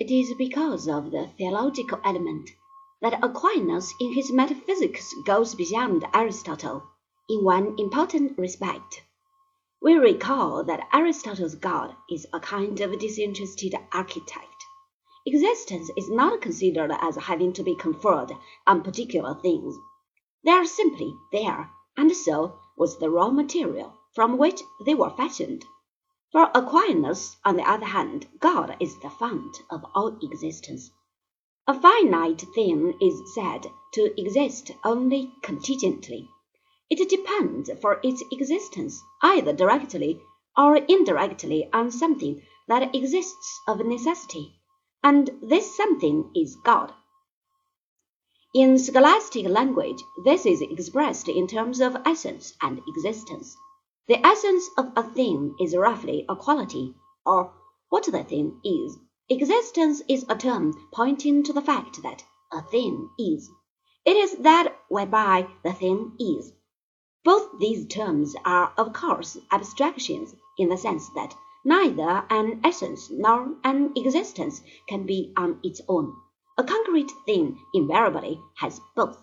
It is because of the theological element that Aquinas in his metaphysics goes beyond Aristotle in one important respect. We recall that Aristotle's God is a kind of disinterested architect. Existence is not considered as having to be conferred on particular things. They are simply there, and so was the raw material from which they were fashioned. For Aquinas, on the other hand, God is the fount of all existence. A finite thing is said to exist only contingently. It depends for its existence either directly or indirectly on something that exists of necessity, and this something is God. In scholastic language, this is expressed in terms of essence and existence. The essence of a thing is roughly a quiddity, or what the thing is. Existence is a term pointing to the fact that a thing is. It is that whereby the thing is. Both these terms are of course abstractions in the sense that neither an essence nor an existence can be on its own. A concrete thing invariably has both.